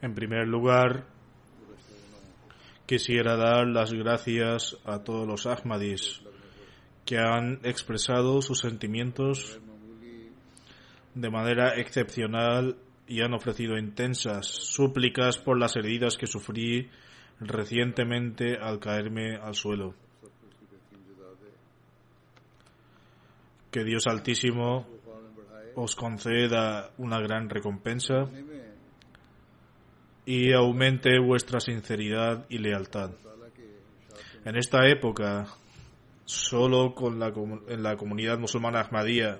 En primer lugar, quisiera dar las gracias a todos los Ahmadis que han expresado sus sentimientos de manera excepcional y han ofrecido intensas súplicas por las heridas que sufrí recientemente al caerme al suelo. Que Dios Altísimo os conceda una gran recompensa y aumente vuestra sinceridad y lealtad. En esta época, solo con la, en la comunidad musulmana Ahmadía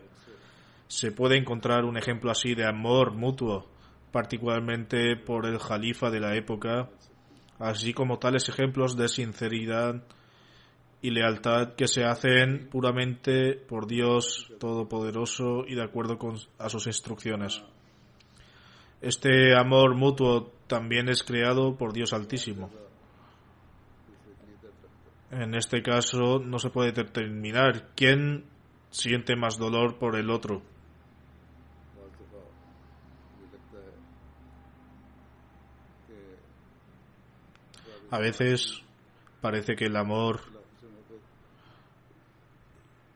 se puede encontrar un ejemplo así de amor mutuo, particularmente por el jalifa de la época, así como tales ejemplos de sinceridad y lealtad que se hacen puramente por Dios Todopoderoso y de acuerdo con, a sus instrucciones. Este amor mutuo también es creado por Dios Altísimo. En este caso no se puede determinar quién siente más dolor por el otro. A veces parece que el amor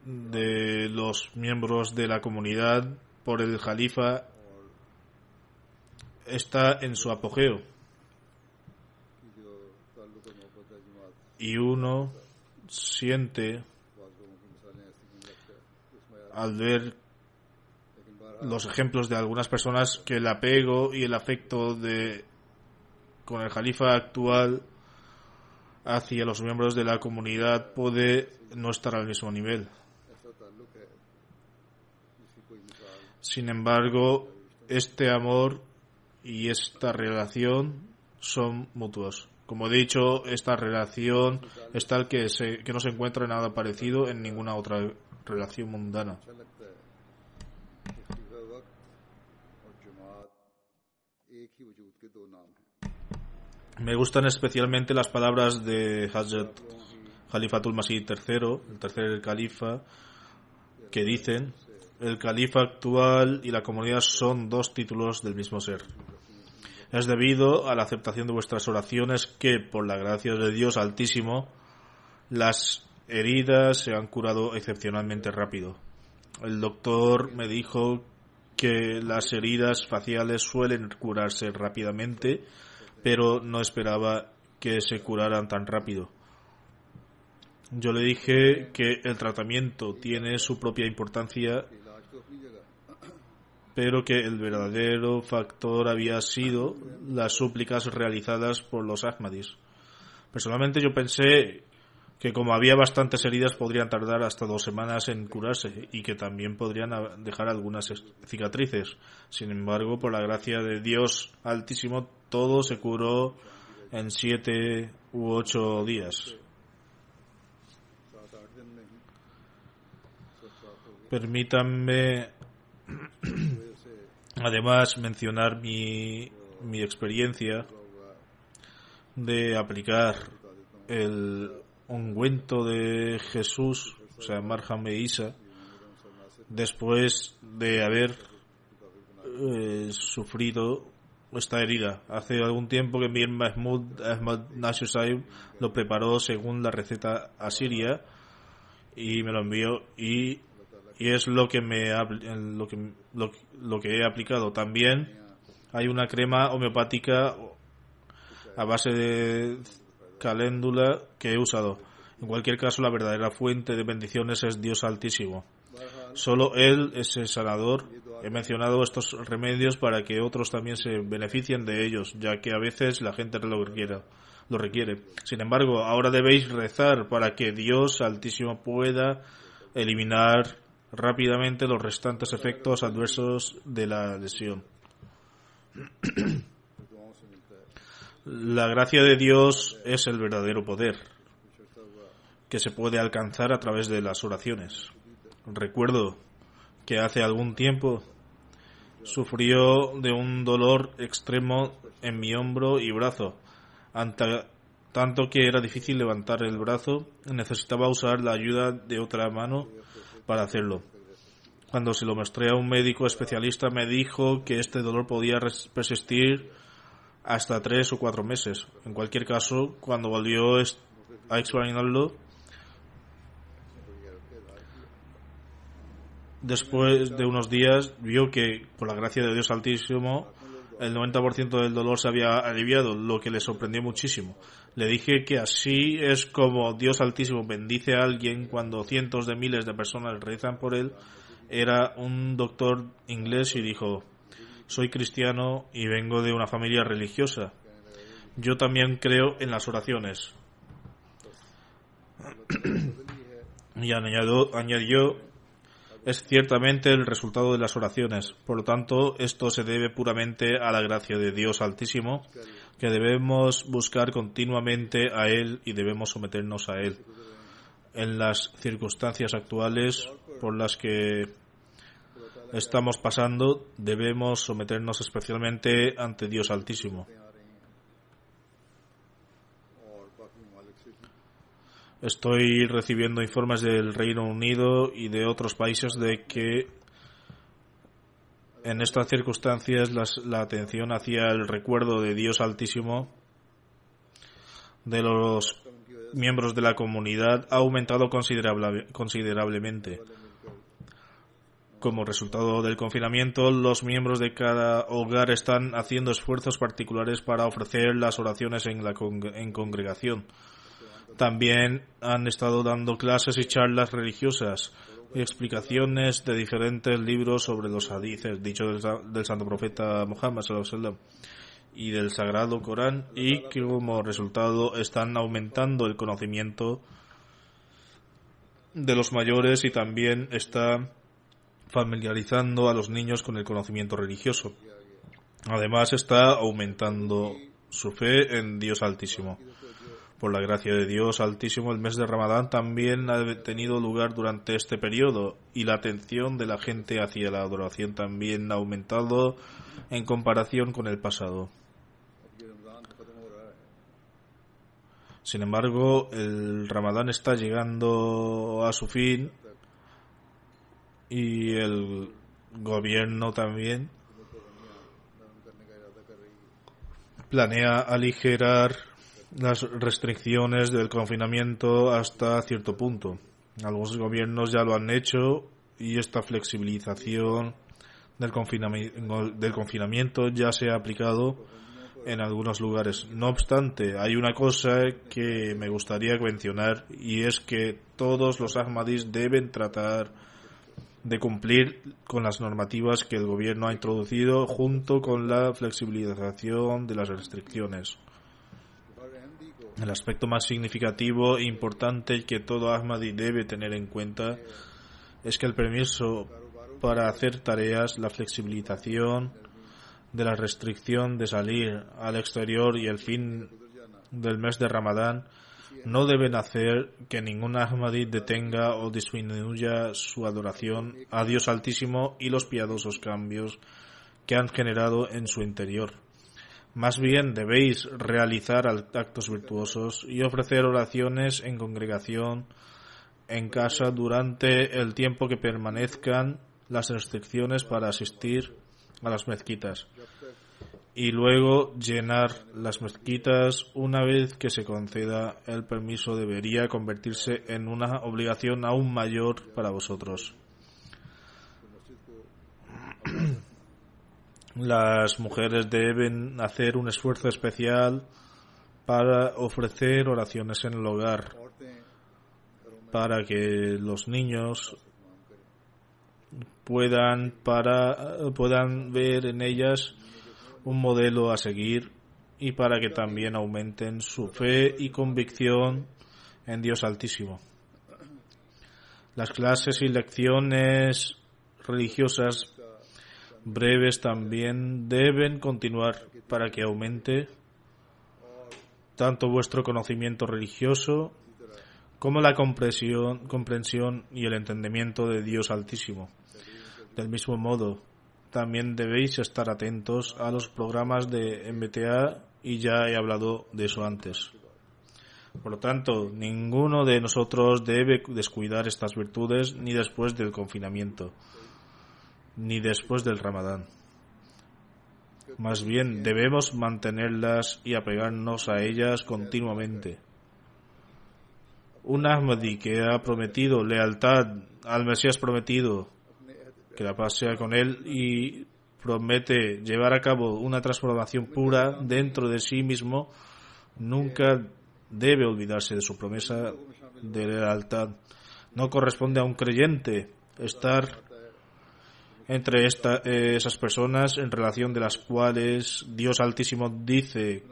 de los miembros de la comunidad por el Jalifa está en su apogeo. Y uno siente al ver los ejemplos de algunas personas que el apego y el afecto de con el Jalifa actual hacia los miembros de la comunidad puede no estar al mismo nivel. Sin embargo, este amor y esta relación son mutuos. Como he dicho, esta relación es tal que, se, que no se encuentra nada parecido en ninguna otra relación mundana. Me gustan especialmente las palabras de Hazrat Khalifatul Masih III, el tercer califa, que dicen el califa actual y la comunidad son dos títulos del mismo ser. Es debido a la aceptación de vuestras oraciones que, por la gracia de Dios Altísimo, las heridas se han curado excepcionalmente rápido. El doctor me dijo que las heridas faciales suelen curarse rápidamente, pero no esperaba que se curaran tan rápido. Yo le dije que el tratamiento tiene su propia importancia, pero que el verdadero factor había sido las súplicas realizadas por los Ahmadis. Personalmente yo pensé que como había bastantes heridas podrían tardar hasta dos semanas en curarse y que también podrían dejar algunas cicatrices. Sin embargo, por la gracia de Dios Altísimo, todo se curó en siete u ocho días. Permítanme además mencionar mi, mi experiencia de aplicar el ungüento de Jesús, o sea, Marham e Isa, después de haber eh, sufrido esta herida. Hace algún tiempo que Mir Mahmoud Ahmad Nasir lo preparó según la receta asiria y me lo envió y, y es lo que me lo que lo, que he aplicado. También hay una crema homeopática a base de caléndula que he usado. En cualquier caso, la verdadera fuente de bendiciones es Dios Altísimo. Solo Él es el sanador. He mencionado estos remedios para que otros también se beneficien de ellos, ya que a veces la gente lo requiere. Lo requiere. Sin embargo, ahora debéis rezar para que Dios Altísimo pueda eliminar rápidamente los restantes efectos adversos de la lesión. La gracia de Dios es el verdadero poder que se puede alcanzar a través de las oraciones. Recuerdo que hace algún tiempo sufrió de un dolor extremo en mi hombro y brazo, tanto que era difícil levantar el brazo, necesitaba usar la ayuda de otra mano para hacerlo. Cuando se lo mostré a un médico especialista me dijo que este dolor podía persistir hasta tres o cuatro meses. En cualquier caso, cuando volvió a examinarlo, después de unos días vio que, por la gracia de Dios Altísimo, el 90% del dolor se había aliviado, lo que le sorprendió muchísimo. Le dije que así es como Dios Altísimo bendice a alguien cuando cientos de miles de personas rezan por él. Era un doctor inglés y dijo, soy cristiano y vengo de una familia religiosa. Yo también creo en las oraciones. y añadió, es ciertamente el resultado de las oraciones. Por lo tanto, esto se debe puramente a la gracia de Dios Altísimo, que debemos buscar continuamente a Él y debemos someternos a Él. En las circunstancias actuales por las que estamos pasando, debemos someternos especialmente ante Dios Altísimo. Estoy recibiendo informes del Reino Unido y de otros países de que en estas circunstancias la atención hacia el recuerdo de Dios Altísimo de los miembros de la comunidad ha aumentado considerablemente. Como resultado del confinamiento, los miembros de cada hogar están haciendo esfuerzos particulares para ofrecer las oraciones en la en congregación. También han estado dando clases y charlas religiosas explicaciones de diferentes libros sobre los hadices dichos del, santo profeta Muhammad y del sagrado Corán y que como resultado están aumentando el conocimiento de los mayores y también está familiarizando a los niños con el conocimiento religioso. Además está aumentando su fe en Dios Altísimo. Por la gracia de Dios Altísimo, el mes de Ramadán también ha tenido lugar durante este periodo y la atención de la gente hacia la adoración también ha aumentado en comparación con el pasado. Sin embargo, el Ramadán está llegando a su fin y el gobierno también planea aligerar las restricciones del confinamiento hasta cierto punto. Algunos gobiernos ya lo han hecho y esta flexibilización del confinamiento, del confinamiento ya se ha aplicado en algunos lugares. No obstante, hay una cosa que me gustaría mencionar y es que todos los Ahmadis deben tratar de cumplir con las normativas que el gobierno ha introducido junto con la flexibilización de las restricciones. El aspecto más significativo e importante que todo Ahmadi debe tener en cuenta es que el permiso para hacer tareas, la flexibilización de la restricción de salir al exterior y el fin del mes de Ramadán no deben hacer que ningún Ahmadi detenga o disminuya su adoración a Dios Altísimo y los piadosos cambios que han generado en su interior. Más bien debéis realizar actos virtuosos y ofrecer oraciones en congregación en casa durante el tiempo que permanezcan las restricciones para asistir a las mezquitas y luego llenar las mezquitas una vez que se conceda el permiso debería convertirse en una obligación aún mayor para vosotros. Las mujeres deben hacer un esfuerzo especial para ofrecer oraciones en el hogar, para que los niños puedan, para, puedan ver en ellas un modelo a seguir y para que también aumenten su fe y convicción en Dios Altísimo. Las clases y lecciones religiosas breves también deben continuar para que aumente tanto vuestro conocimiento religioso como la comprensión, comprensión y el entendimiento de Dios Altísimo. Del mismo modo, también debéis estar atentos a los programas de MTA y ya he hablado de eso antes. Por lo tanto, ninguno de nosotros debe descuidar estas virtudes ni después del confinamiento, ni después del ramadán. Más bien, debemos mantenerlas y apegarnos a ellas continuamente. Un Ahmadi que ha prometido lealtad al Mesías prometido que la paz sea con él y promete llevar a cabo una transformación pura dentro de sí mismo, nunca debe olvidarse de su promesa de lealtad. No corresponde a un creyente estar entre esas personas en relación de las cuales Dios Altísimo dice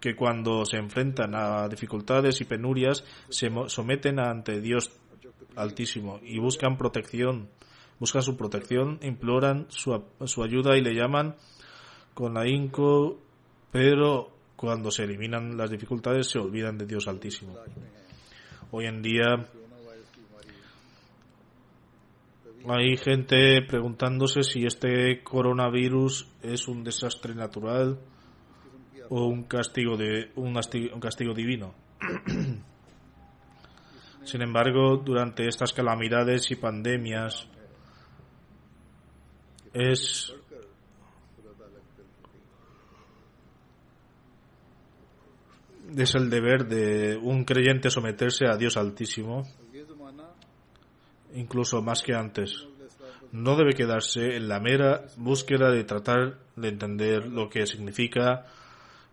que cuando se enfrentan a dificultades y penurias se someten ante Dios Altísimo y buscan protección buscan su protección, imploran su, su ayuda y le llaman con ahínco, pero cuando se eliminan las dificultades se olvidan de Dios Altísimo. Hoy en día hay gente preguntándose si este coronavirus es un desastre natural o un castigo de un castigo divino. Sin embargo, durante estas calamidades y pandemias es es el deber de un creyente someterse a Dios Altísimo, incluso más que antes. No debe quedarse en la mera búsqueda de tratar de entender lo que significa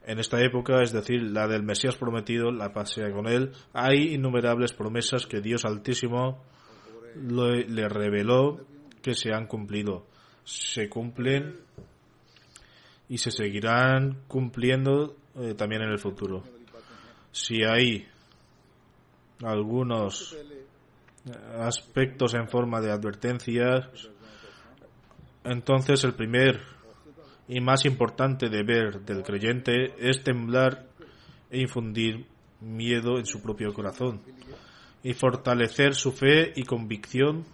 en esta época, es decir, la del Mesías prometido, la pasea con él. Hay innumerables promesas que Dios Altísimo le reveló que se han cumplido se cumplen y se seguirán cumpliendo eh, también en el futuro. Si hay algunos aspectos en forma de advertencias, entonces el primer y más importante deber del creyente es temblar e infundir miedo en su propio corazón y fortalecer su fe y convicción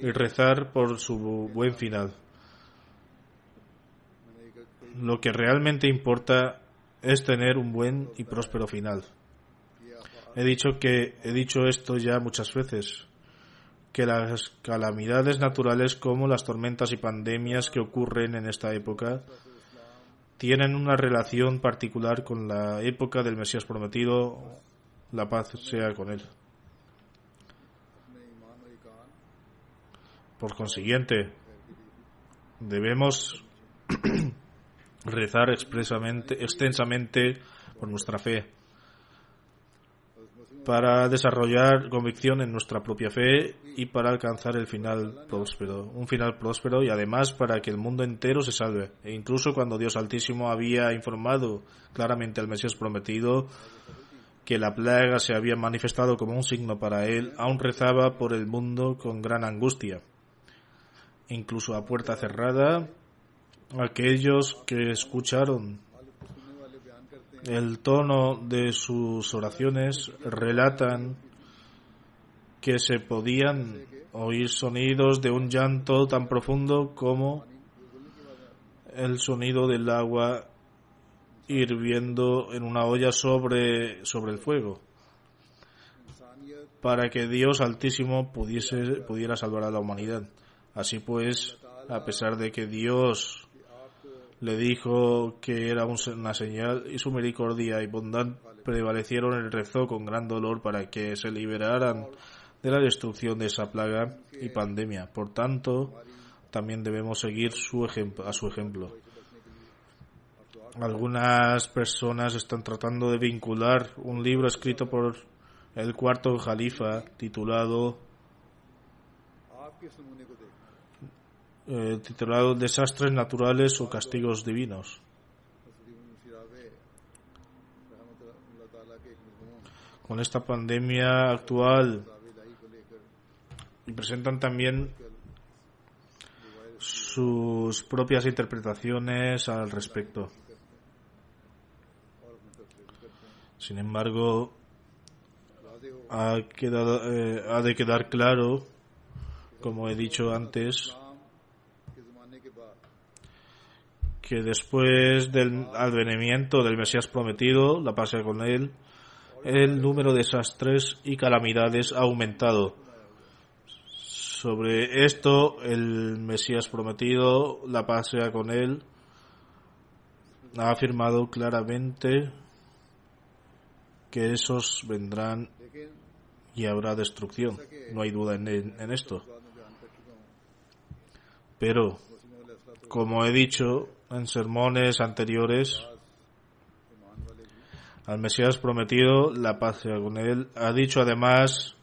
y rezar por su buen final. Lo que realmente importa es tener un buen y próspero final. He dicho que he dicho esto ya muchas veces que las calamidades naturales como las tormentas y pandemias que ocurren en esta época tienen una relación particular con la época del Mesías prometido, la paz sea con él. Por consiguiente, debemos rezar expresamente, extensamente por nuestra fe. Para desarrollar convicción en nuestra propia fe y para alcanzar el final próspero, un final próspero y además para que el mundo entero se salve. E incluso cuando Dios Altísimo había informado claramente al Mesías prometido que la plaga se había manifestado como un signo para él, aún rezaba por el mundo con gran angustia. Incluso a puerta cerrada, aquellos que escucharon el tono de sus oraciones relatan que se podían oír sonidos de un llanto tan profundo como el sonido del agua hirviendo en una olla sobre, sobre el fuego para que Dios Altísimo pudiese, pudiera salvar a la humanidad. Así pues, a pesar de que Dios le dijo que era una señal y su misericordia y bondad prevalecieron, el rezó con gran dolor para que se liberaran de la destrucción de esa plaga y pandemia. Por tanto, también debemos seguir su ejemplo, a su ejemplo. Algunas personas están tratando de vincular un libro escrito por el cuarto califa titulado eh, titulado Desastres naturales o castigos divinos. Con esta pandemia actual presentan también sus propias interpretaciones al respecto. Sin embargo, ha, eh, ha de quedar claro, como he dicho antes, que después del advenimiento del Mesías prometido, la paz con él, el número de desastres y calamidades ha aumentado. Sobre esto, el Mesías prometido, la paz sea con él, ha afirmado claramente que esos vendrán y habrá destrucción. No hay duda en, en esto. Pero, como he dicho, en sermones anteriores al Mesías prometido, la paz sea con él. Ha dicho además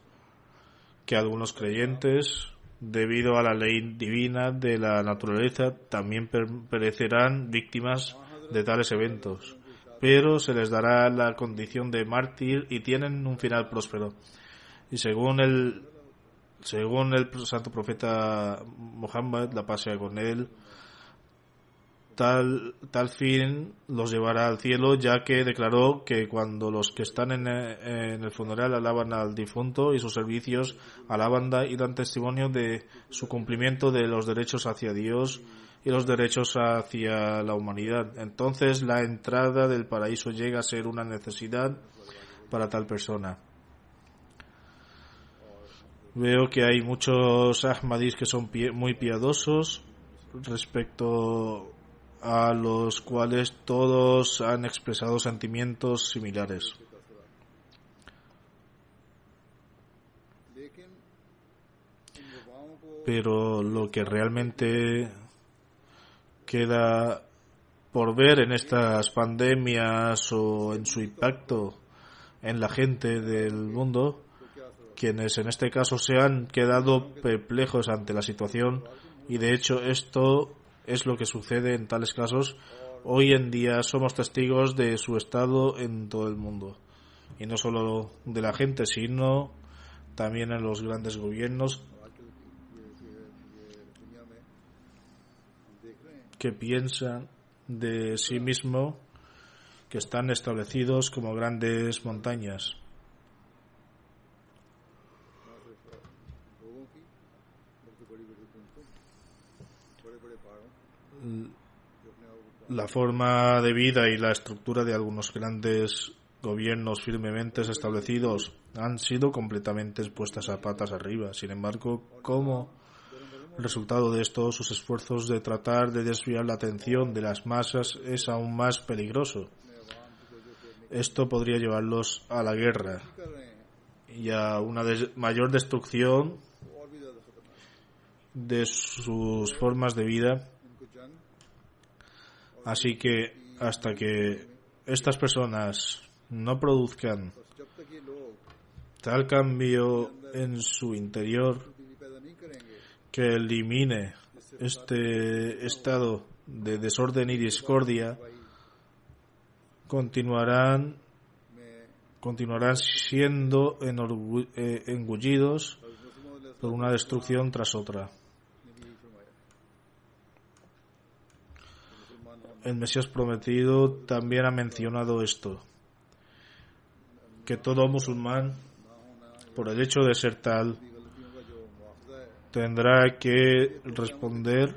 que algunos creyentes, debido a la ley divina de la naturaleza, también perecerán víctimas de tales eventos, pero se les dará la condición de mártir y tienen un final próspero. Y según el según el santo profeta Muhammad, la paz sea con él, tal, tal fin los llevará al cielo, ya que declaró que cuando los que están en, en el funeral alaban al difunto y sus servicios alaban y dan testimonio de su cumplimiento de los derechos hacia Dios y los derechos hacia la humanidad. Entonces la entrada del paraíso llega a ser una necesidad para tal persona. Veo que hay muchos ahmadis que son muy piadosos respecto a los cuales todos han expresado sentimientos similares. Pero lo que realmente queda por ver en estas pandemias o en su impacto en la gente del mundo, quienes en este caso se han quedado perplejos ante la situación y de hecho esto es lo que sucede en tales casos. Hoy en día somos testigos de su estado en todo el mundo. Y no solo de la gente, sino también en los grandes gobiernos que piensan de sí mismo que están establecidos como grandes montañas. La forma de vida y la estructura de algunos grandes gobiernos firmemente establecidos han sido completamente puestas a patas arriba. Sin embargo, como resultado de esto, sus esfuerzos de tratar de desviar la atención de las masas es aún más peligroso. Esto podría llevarlos a la guerra y a una mayor destrucción de sus formas de vida Así que hasta que estas personas no produzcan tal cambio en su interior que elimine este estado de desorden y discordia, continuarán continuarán siendo eh, engullidos por una destrucción tras otra. el Mesías prometido también ha mencionado esto, que todo musulmán, por el hecho de ser tal, tendrá que responder,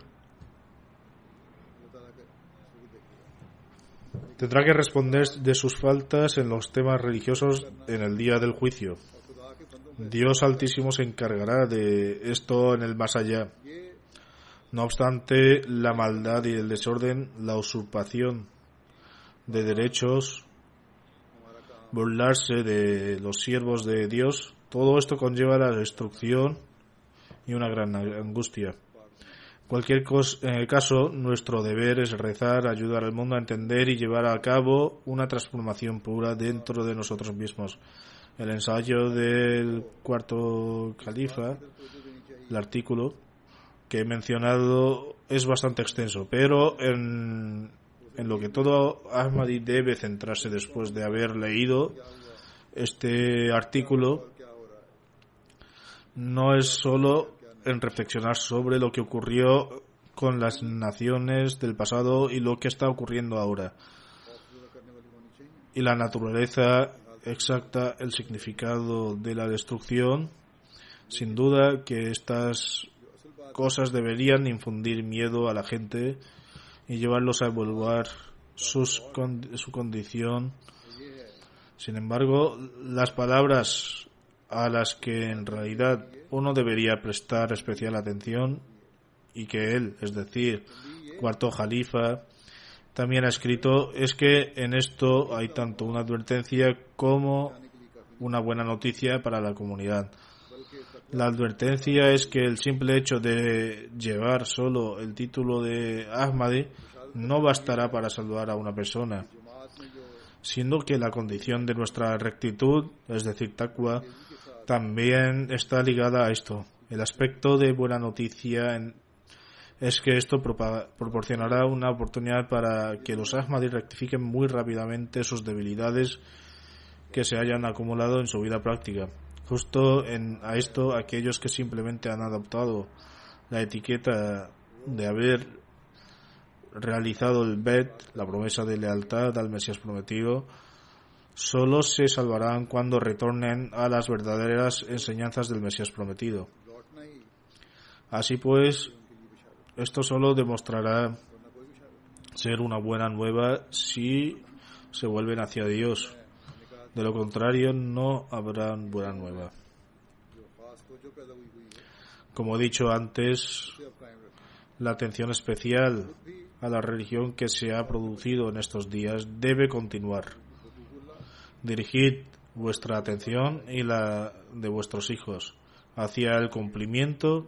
tendrá que responder de sus faltas en los temas religiosos en el día del juicio. Dios Altísimo se encargará de esto en el más allá. No obstante, la maldad y el desorden, la usurpación de derechos, burlarse de los siervos de Dios, todo esto conlleva la destrucción y una gran angustia. Cualquier en el caso, nuestro deber es rezar, ayudar al mundo a entender y llevar a cabo una transformación pura dentro de nosotros mismos. El ensayo del cuarto califa, el artículo que he mencionado es bastante extenso, pero en, en lo que todo Ahmadi debe centrarse después de haber leído este artículo no es solo en reflexionar sobre lo que ocurrió con las naciones del pasado y lo que está ocurriendo ahora y la naturaleza exacta, el significado de la destrucción. Sin duda que estas cosas deberían infundir miedo a la gente y llevarlos a evaluar sus su condición. Sin embargo, las palabras a las que en realidad uno debería prestar especial atención y que él, es decir, cuarto jalifa, también ha escrito es que en esto hay tanto una advertencia como una buena noticia para la comunidad. La advertencia es que el simple hecho de llevar solo el título de Ahmadi no bastará para salvar a una persona, siendo que la condición de nuestra rectitud, es decir, taqwa, también está ligada a esto. El aspecto de buena noticia es que esto proporcionará una oportunidad para que los Ahmadi rectifiquen muy rápidamente sus debilidades que se hayan acumulado en su vida práctica justo en, a esto aquellos que simplemente han adoptado la etiqueta de haber realizado el bet, la promesa de lealtad al Mesías prometido, solo se salvarán cuando retornen a las verdaderas enseñanzas del Mesías prometido. Así pues, esto solo demostrará ser una buena nueva si se vuelven hacia Dios. De lo contrario, no habrán buena nueva. Como he dicho antes, la atención especial a la religión que se ha producido en estos días debe continuar. Dirigid vuestra atención y la de vuestros hijos hacia el cumplimiento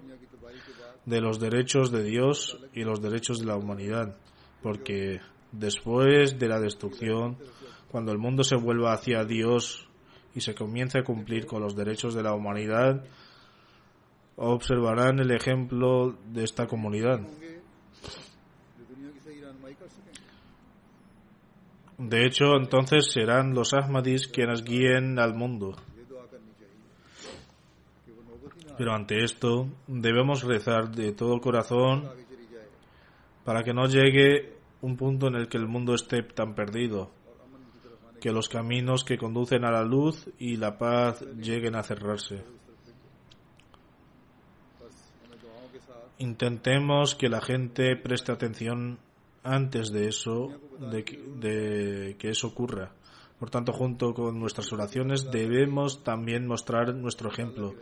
de los derechos de Dios y los derechos de la humanidad, porque después de la destrucción cuando el mundo se vuelva hacia Dios y se comience a cumplir con los derechos de la humanidad, observarán el ejemplo de esta comunidad. De hecho, entonces serán los Ahmadis quienes guíen al mundo. Pero ante esto, debemos rezar de todo corazón para que no llegue un punto en el que el mundo esté tan perdido que los caminos que conducen a la luz y la paz lleguen a cerrarse. Intentemos que la gente preste atención antes de eso, de que, eso ocurra. Por tanto, junto con nuestras oraciones debemos también mostrar nuestro ejemplo.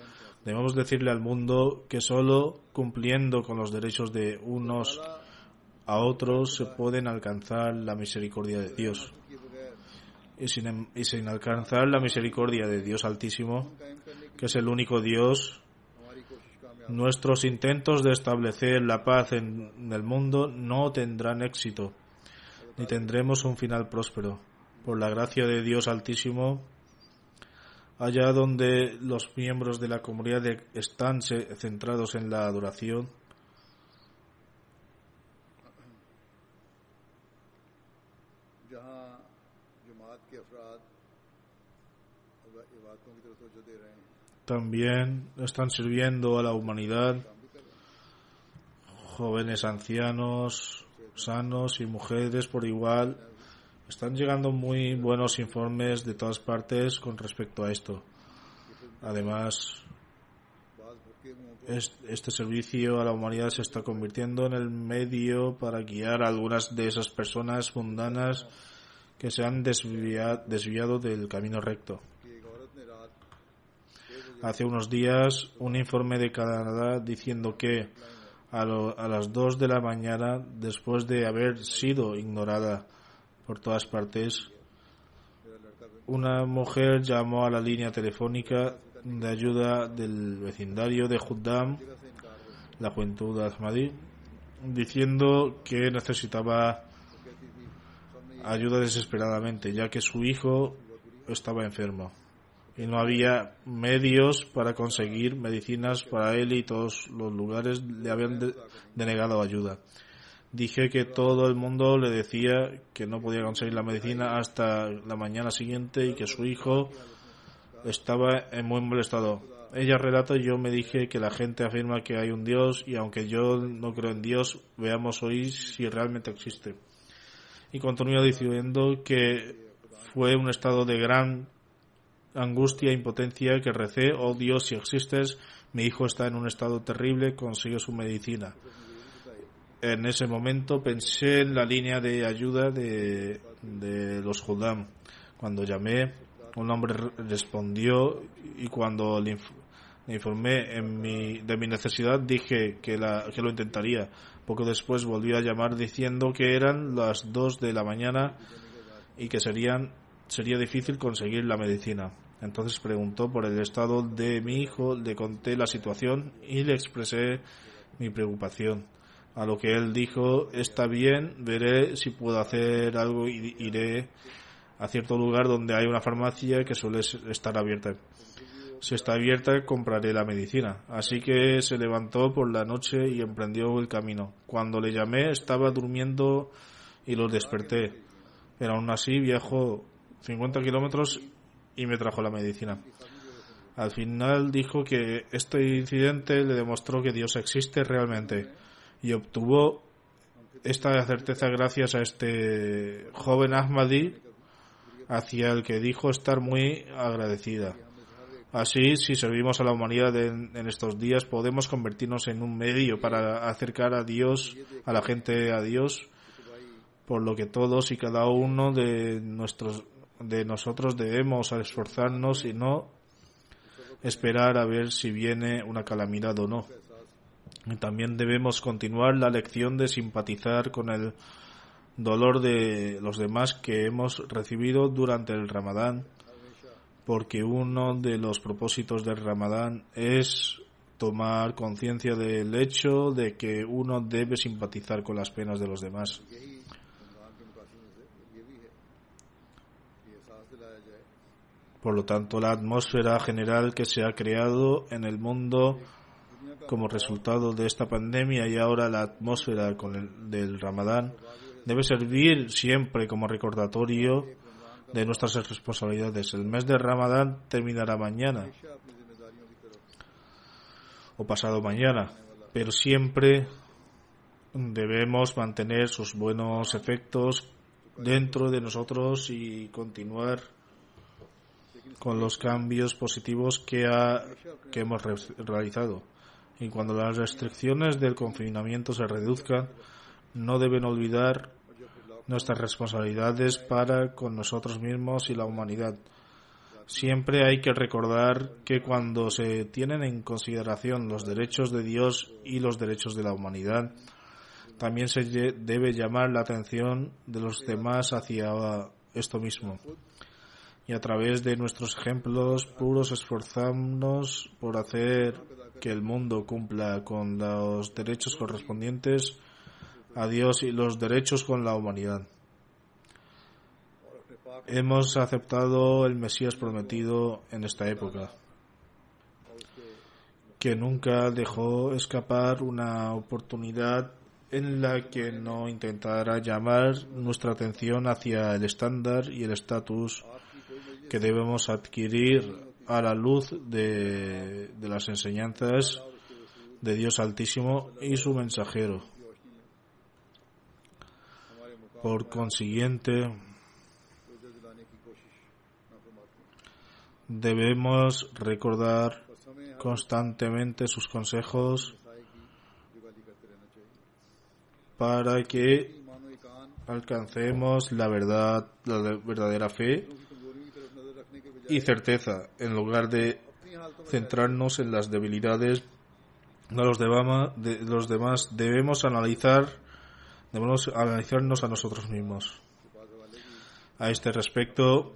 Debemos decirle al mundo que solo cumpliendo con los derechos de unos a otros se pueden alcanzar la misericordia de Dios y sin, em, y sin alcanzar la misericordia de Dios Altísimo, que es el único Dios, nuestros intentos de establecer la paz en el mundo no tendrán éxito, ni tendremos un final próspero. Por la gracia de Dios Altísimo, allá donde los miembros de la comunidad están centrados en la adoración, también están sirviendo a la humanidad, jóvenes, ancianos, sanos y mujeres por igual. Están llegando muy buenos informes de todas partes con respecto a esto. Además, este servicio a la humanidad se está convirtiendo en el medio para guiar a algunas de esas personas mundanas que se han desviado, desviado del camino recto hace unos días un informe de Canadá diciendo que a, las 2 de la mañana, después de haber sido ignorada por todas partes, una mujer llamó a la línea telefónica de ayuda del vecindario de Juddam, la juventud de Ahmadi, diciendo que necesitaba ayuda desesperadamente, ya que su hijo estaba enfermo y no había medios para conseguir medicinas para él y todos los lugares le habían de- denegado ayuda. Dije que todo el mundo le decía que no podía conseguir la medicina hasta la mañana siguiente y que su hijo estaba en muy mal estado. Ella relata y yo me dije que la gente afirma que hay un Dios y aunque yo no creo en Dios, veamos hoy si realmente existe. Y continúa diciendo que fue un estado de gran angustia impotencia que recé, oh Dios, si existes, mi hijo está en un estado terrible, consigue su medicina. En ese momento pensé en la línea de ayuda de, de los Judam. Cuando llamé, un hombre re- respondió y cuando le, inf- le informé en mi- de mi necesidad dije que, la, que lo intentaría. Poco después volvió a llamar diciendo que eran las 2 de la mañana y que serían, sería difícil conseguir la medicina. Entonces preguntó por el estado de mi hijo, le conté la situación y le expresé mi preocupación. A lo que él dijo, está bien, veré si puedo hacer algo y iré a cierto lugar donde hay una farmacia que suele estar abierta. Si está abierta, compraré la medicina. Así que se levantó por la noche y emprendió el camino. Cuando le llamé, estaba durmiendo y lo desperté. Pero aún así viajó 50 kilómetros y me trajo la medicina. Al final dijo que este incidente le demostró que Dios existe realmente y obtuvo esta certeza gracias a este joven Ahmadi hacia el que dijo estar muy agradecida. Así, si servimos a la humanidad en, en estos días, podemos convertirnos en un medio para acercar a Dios, a la gente a Dios, por lo que todos y cada uno de nuestros de nosotros debemos esforzarnos y no esperar a ver si viene una calamidad o no. Y también debemos continuar la lección de simpatizar con el dolor de los demás que hemos recibido durante el Ramadán, porque uno de los propósitos del Ramadán es tomar conciencia del hecho de que uno debe simpatizar con las penas de los demás. Por lo tanto, la atmósfera general que se ha creado en el mundo como resultado de esta pandemia y ahora la atmósfera del Ramadán debe servir siempre como recordatorio de nuestras responsabilidades. El mes de Ramadán terminará mañana o pasado mañana, pero siempre debemos mantener sus buenos efectos dentro de nosotros y continuar con los cambios positivos que, ha- que hemos re- realizado. Y cuando las restricciones del confinamiento se reduzcan, no deben olvidar nuestras responsabilidades para con nosotros mismos y la humanidad. Siempre hay que recordar que cuando se tienen en consideración los derechos de Dios y los derechos de la humanidad, también se debe llamar la atención de los demás hacia esto mismo y a través de nuestros ejemplos puros esforzamos por hacer que el mundo cumpla con los derechos correspondientes a Dios y los derechos con la humanidad. Hemos aceptado el Mesías prometido en esta época, que nunca dejó escapar una oportunidad en la que no intentara llamar nuestra atención hacia el estándar y el estatus que debemos adquirir a la luz de, de las enseñanzas de Dios Altísimo y su mensajero. Por consiguiente, debemos recordar constantemente sus consejos para que alcancemos la verdad, la verdadera fe y certeza, en lugar de centrarnos en las debilidades de los, de los demás. Debemos analizar, debemos analizarnos a nosotros mismos. A este respecto,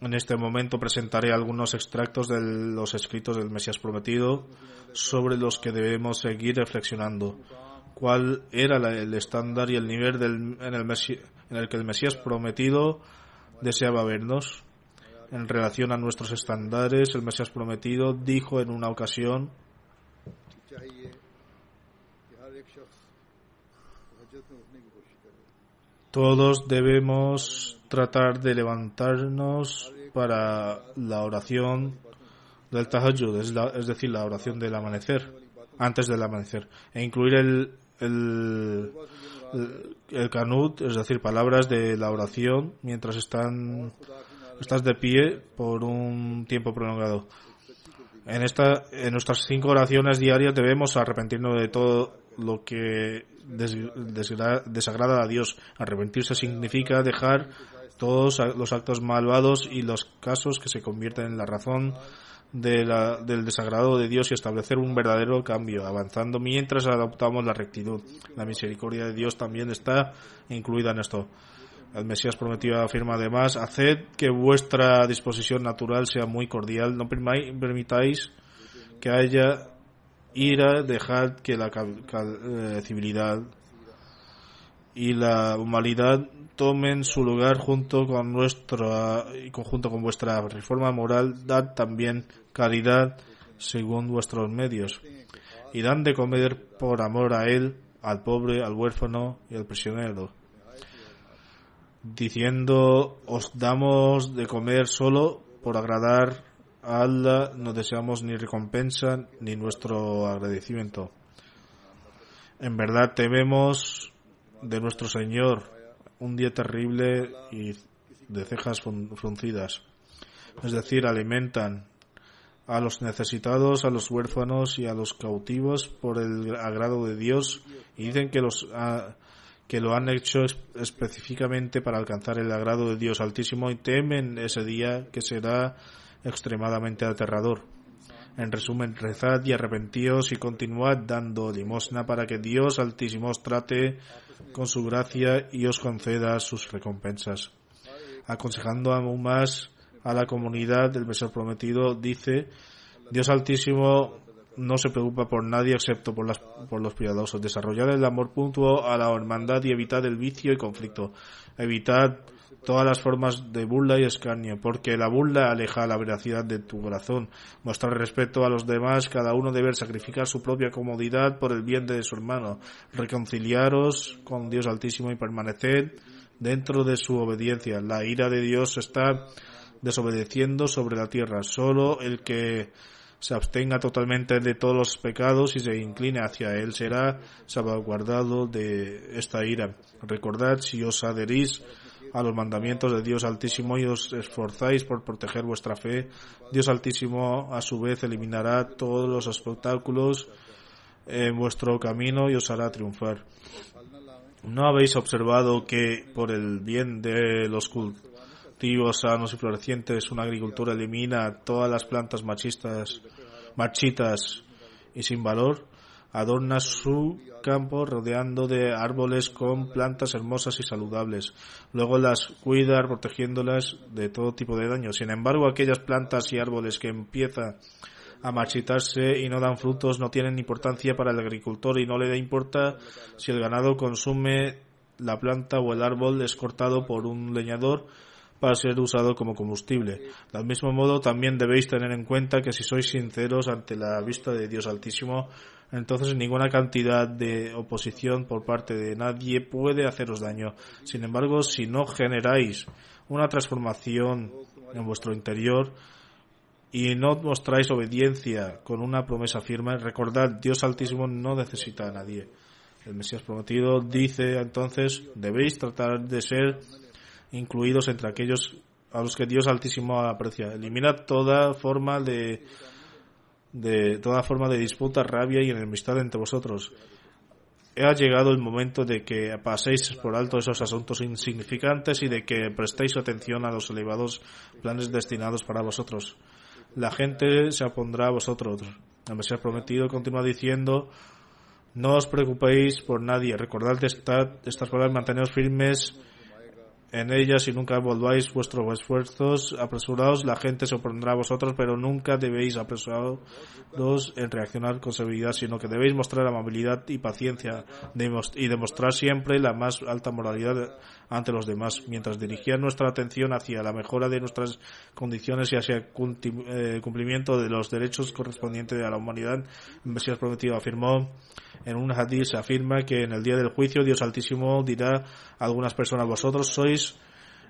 en este momento presentaré algunos extractos de los escritos del Mesías prometido sobre los que debemos seguir reflexionando. ¿Cuál era el estándar y el nivel en el que el Mesías prometido deseaba vernos? En relación a nuestros estándares, el Mesías prometido dijo en una ocasión, todos debemos tratar de levantarnos para la oración del tahajjud, es, decir, la oración del amanecer, antes del amanecer, e incluir el, el, el, canut, es decir, palabras de la oración mientras están estás de pie por un tiempo prolongado. En esta en nuestras cinco oraciones diarias debemos arrepentirnos de todo lo que desagrada a Dios. Arrepentirse significa dejar todos los actos malvados y los casos que se convierten en la razón de del desagrado de Dios y establecer un verdadero cambio, avanzando mientras adoptamos la rectitud. La misericordia de Dios también está incluida en esto. El Mesías prometido afirma además, haced que vuestra disposición natural sea muy cordial, no permitáis que haya ira, dejad que la eh, civilidad y la humanidad tomen su lugar junto con nuestra conjunto con vuestra reforma moral, dad también caridad según vuestros medios y dan de comer por amor a él, al pobre, al huérfano y al prisionero, diciendo os damos de comer solo por agradar a Allah, no deseamos ni recompensa ni nuestro agradecimiento. En verdad tememos de nuestro Señor un día terrible y de cejas fruncidas. Es decir, alimentan a los necesitados, a los huérfanos y a los cautivos por el agrado de Dios y dicen que los que lo han hecho específicamente para alcanzar el agrado de Dios Altísimo y temen ese día que será extremadamente aterrador. En resumen, rezad y arrepentíos y continuad dando limosna para que Dios Altísimo os trate con su gracia y os conceda sus recompensas. Aconsejando aún más a la comunidad del Mesías prometido, dice, Dios Altísimo no se preocupa por nadie excepto por, las, por los piadosos. Desarrollad el amor puntuo a la hermandad y evitad el vicio y conflicto. Evitad todas las formas de burla y escarnio, porque la burla aleja la veracidad de tu corazón. Mostrar respeto a los demás, cada uno debe sacrificar su propia comodidad por el bien de su hermano. Reconciliaros con Dios Altísimo y permaneced dentro de su obediencia. La ira de Dios está desobedeciendo sobre la tierra. Solo el que se abstenga totalmente de todos los pecados y se incline hacia él será salvaguardado de esta ira. Recordad si os adherís a los mandamientos de Dios Altísimo y os esforzáis por proteger vuestra fe, Dios Altísimo a su vez eliminará todos los obstáculos en vuestro camino y os hará triunfar. ¿No habéis observado que por el bien de los cultivos sanos y florecientes una agricultura elimina todas las plantas machistas, marchitas y sin valor? Adorna su campo rodeando de árboles con plantas hermosas y saludables. Luego las cuida protegiéndolas de todo tipo de daño. Sin embargo, aquellas plantas y árboles que empiezan a marchitarse y no dan frutos no tienen importancia para el agricultor y no le importa si el ganado consume la planta o el árbol es cortado por un leñador para ser usado como combustible. Del mismo modo, también debéis tener en cuenta que si sois sinceros ante la vista de Dios Altísimo, entonces ninguna cantidad de oposición por parte de nadie puede haceros daño. Sin embargo, si no generáis una transformación en vuestro interior y no mostráis obediencia con una promesa firme, recordad, Dios Altísimo no necesita a nadie. El Mesías prometido dice entonces, debéis tratar de ser incluidos entre aquellos a los que Dios Altísimo aprecia. Eliminad toda forma de de toda forma de disputa, rabia y enemistad entre vosotros. Ha llegado el momento de que paséis por alto esos asuntos insignificantes y de que prestéis atención a los elevados planes destinados para vosotros. La gente se opondrá a vosotros. El Mesías prometido continúa diciendo, no os preocupéis por nadie, recordad estas palabras, manteneos firmes en ellas y nunca volváis vuestros esfuerzos apresurados, la gente se opondrá a vosotros, pero nunca debéis apresurados en reaccionar con severidad, sino que debéis mostrar amabilidad y paciencia y demostrar siempre la más alta moralidad ante los demás, mientras dirigía nuestra atención hacia la mejora de nuestras condiciones y hacia el eh, cumplimiento de los derechos correspondientes a la humanidad. Mesías prometido afirmó en un hadith se afirma que en el día del juicio Dios Altísimo dirá a algunas personas vosotros sois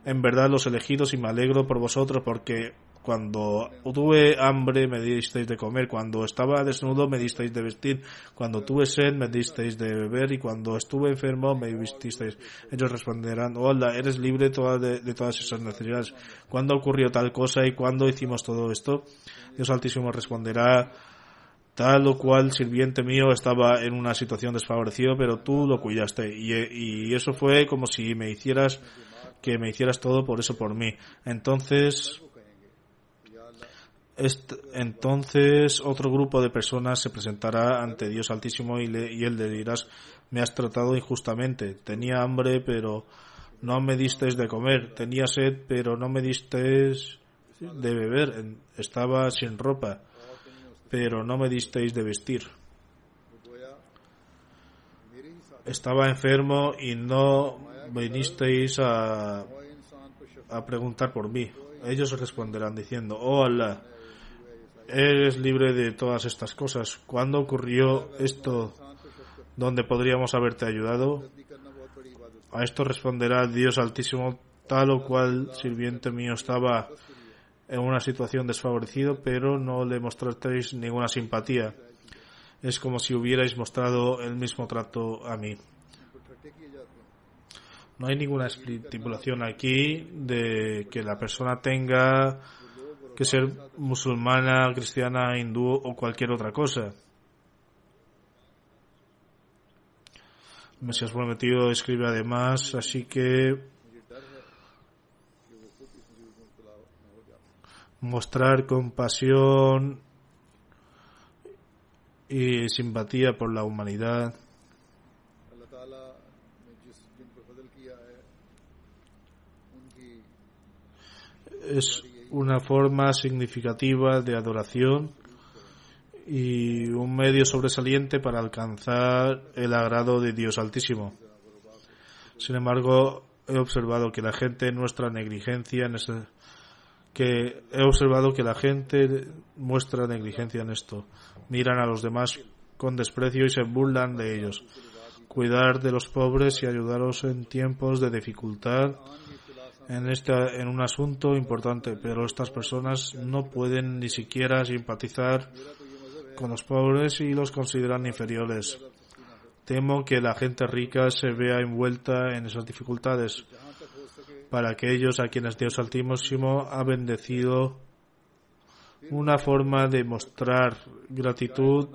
en verdad los elegidos y me alegro por vosotros porque cuando tuve hambre me disteis de comer, cuando estaba desnudo me disteis de vestir, cuando tuve sed me disteis de beber y cuando estuve enfermo me vististeis. Ellos responderán, hola, eres libre de, de todas esas necesidades. ¿Cuándo ocurrió tal cosa y cuándo hicimos todo esto? Dios Altísimo responderá, tal o cual sirviente mío estaba en una situación desfavorecida, pero tú lo cuidaste. Y, eso fue como si me hicieras, que me hicieras todo por eso por mí. Entonces, entonces otro grupo de personas se presentará ante Dios Altísimo y, le, y él le dirás, me has tratado injustamente, tenía hambre pero no me disteis de comer, tenía sed pero no me disteis de beber, estaba sin ropa pero no me disteis de vestir. Estaba enfermo y no vinisteis a, a preguntar por mí. Ellos responderán diciendo, oh Allah, eres libre de todas estas cosas. ¿Cuándo ocurrió esto donde podríamos haberte ayudado? A esto responderá Dios Altísimo, tal o cual sirviente mío estaba en una situación desfavorecida, pero no le mostrasteis ninguna simpatía. Es como si hubierais mostrado el mismo trato a mí. No hay ninguna estipulación aquí de que la persona tenga que ser musulmana, cristiana, hindú o cualquier otra cosa. El Mesías prometido escribe además, así que mostrar compasión y simpatía por la humanidad. Es una forma significativa de adoración y un medio sobresaliente para alcanzar el agrado de Dios Altísimo. Sin embargo, he observado que la gente nuestra negligencia en ese, que he observado que la gente muestra negligencia en esto. Miran a los demás con desprecio y se burlan de ellos. Cuidar de los pobres y ayudaros en tiempos de dificultad en, este, en un asunto importante, pero estas personas no pueden ni siquiera simpatizar con los pobres y los consideran inferiores. Temo que la gente rica se vea envuelta en esas dificultades para aquellos a quienes Dios Altísimo ha bendecido una forma de mostrar gratitud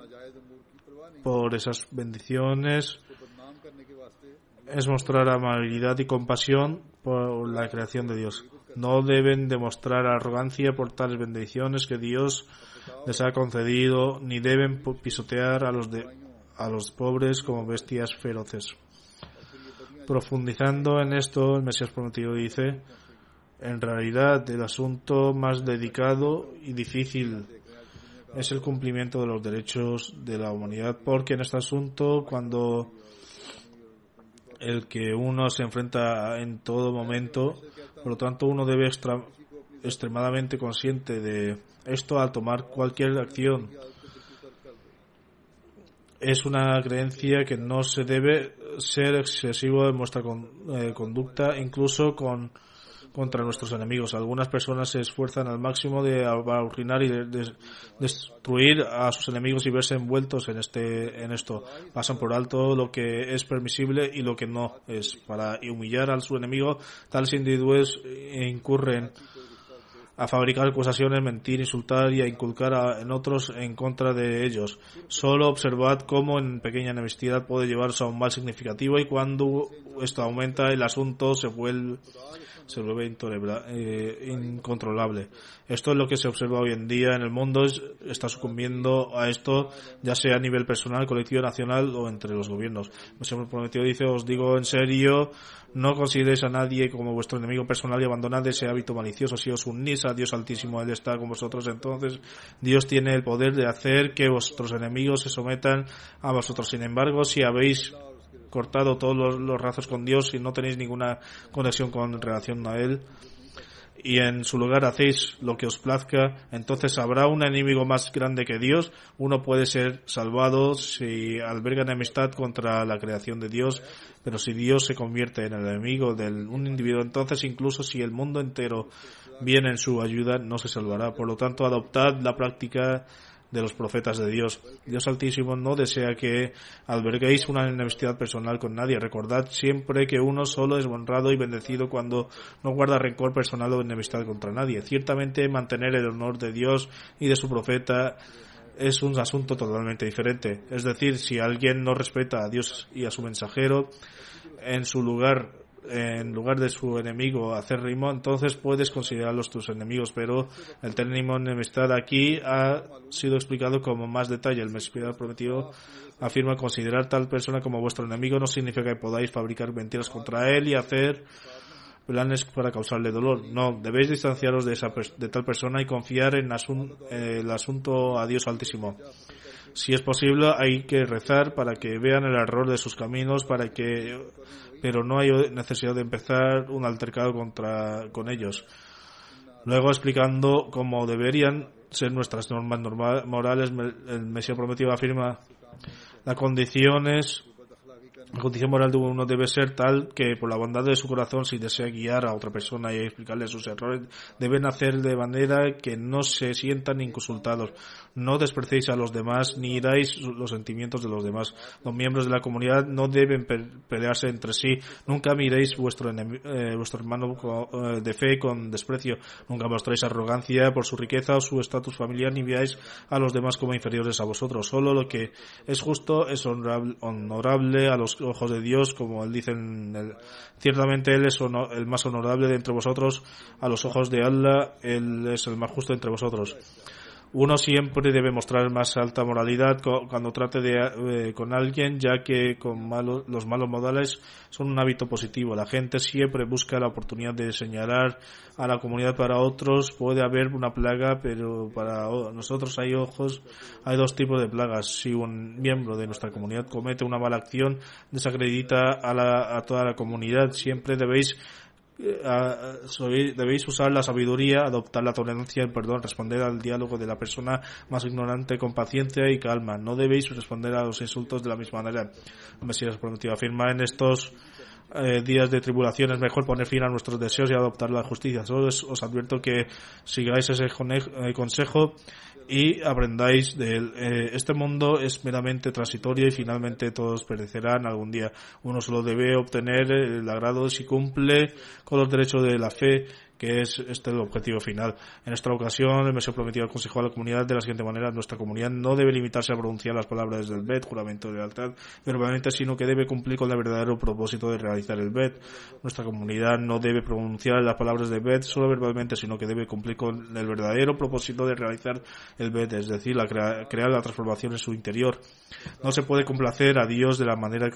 por esas bendiciones es mostrar amabilidad y compasión por la creación de Dios. No deben demostrar arrogancia por tales bendiciones que Dios les ha concedido, ni deben pisotear a los, a los pobres como bestias feroces. Profundizando en esto, el Mesías prometido dice, en realidad el asunto más dedicado y difícil es el cumplimiento de los derechos de la humanidad, porque en este asunto, cuando el que uno se enfrenta en todo momento Por lo tanto, uno debe estar extremadamente consciente de esto al tomar cualquier acción. Es una creencia que no se debe ser excesivo en nuestra eh, conducta, incluso con contra nuestros enemigos. Algunas personas se esfuerzan al máximo de arruinar y de, destruir a sus enemigos y verse envueltos en este en esto. Pasan por alto lo que es permisible y lo que no es. Para humillar a su enemigo, tales individuos incurren a fabricar acusaciones, mentir, insultar y a inculcar en otros en contra de ellos. Solo observad cómo en pequeña enemistad puede llevarse a un mal significativo y cuando esto aumenta el asunto se vuelve se vuelve eh, incontrolable. Esto es lo que se observa hoy en día en el mundo, está sucumbiendo a esto, ya sea a nivel personal, colectivo, nacional o entre los gobiernos. El prometido dice, os digo en serio, no consideréis a nadie como vuestro enemigo personal y abandonad ese hábito malicioso. Si os unís a Dios Altísimo, Él está con vosotros, entonces Dios tiene el poder de hacer que vuestros enemigos se sometan a vosotros. Sin embargo, si habéis cortado todos los, los razos con Dios y no tenéis ninguna conexión con relación a Él y en su lugar hacéis lo que os plazca, entonces habrá un enemigo más grande que Dios. Uno puede ser salvado si alberga enemistad contra la creación de Dios, pero si Dios se convierte en el enemigo de un individuo, entonces incluso si el mundo entero viene en su ayuda, no se salvará. Por lo tanto, adoptad la práctica de los profetas de Dios. Dios Altísimo no desea que alberguéis una enemistad personal con nadie. Recordad siempre que uno solo es honrado y bendecido cuando no guarda rencor personal o enemistad contra nadie. Ciertamente mantener el honor de Dios y de su profeta es un asunto totalmente diferente. Es decir, si alguien no respeta a Dios y a su mensajero, en su lugar en lugar de su enemigo hacer rimo, entonces puedes considerarlos tus enemigos, pero el término enemistad aquí ha sido explicado como más detalle. El Mesías prometido afirma considerar tal persona como vuestro enemigo no significa que podáis fabricar mentiras contra él y hacer planes para causarle dolor. No, debéis distanciaros de, esa, de tal persona y confiar en el asunto a Dios Altísimo. Si es posible, hay que rezar para que vean el error de sus caminos, para que pero no hay necesidad de empezar un altercado contra con ellos. Luego explicando cómo deberían ser nuestras normas morales, el Mesías prometido afirma las condiciones la condición moral de uno debe ser tal que por la bondad de su corazón, si desea guiar a otra persona y explicarle sus errores, deben hacer de manera que no se sientan inconsultados. No despreciéis a los demás ni iráis los sentimientos de los demás. Los miembros de la comunidad no deben pelearse entre sí. Nunca miréis vuestro, eh, vuestro hermano eh, de fe con desprecio. Nunca mostréis arrogancia por su riqueza o su estatus familiar ni veáis a los demás como inferiores a vosotros. Solo lo que es justo es honorable a los ojos de Dios, como él dice, ciertamente él es el más honorable de entre vosotros, a los ojos de Allah, él es el más justo entre vosotros uno siempre debe mostrar más alta moralidad cuando trate de, eh, con alguien, ya que con los malos modales son un hábito positivo. La gente siempre busca la oportunidad de señalar a la comunidad para otros. Puede haber una plaga, pero para nosotros hay ojos, hay dos tipos de plagas. Si un miembro de nuestra comunidad comete una mala acción, desacredita a, a toda la comunidad. Siempre debéis debéis usar la sabiduría, adoptar la tolerancia, el perdón, responder al diálogo de la persona más ignorante con paciencia y calma. No debéis responder a los insultos de la misma manera. El Mesías prometido afirma en estos eh, días de tribulación es mejor poner fin a nuestros deseos y adoptar la justicia. Solo os advierto que sigáis ese eh, consejo y aprendáis de él. Eh, este mundo es meramente transitorio y finalmente todos perecerán algún día. Uno solo debe obtener el agrado si cumple con los derechos de la fe que es este el objetivo final. En esta ocasión, el Mesías prometido al Consejo a la comunidad de la siguiente manera, nuestra comunidad no debe limitarse a pronunciar las palabras del BET, juramento de lealtad, verbalmente, sino que debe cumplir con el verdadero propósito de realizar el BET. Nuestra comunidad no debe pronunciar las palabras del BET solo verbalmente, sino que debe cumplir con el verdadero propósito de realizar el BET, es decir, la crear la transformación en su interior. No se puede complacer a Dios de la manera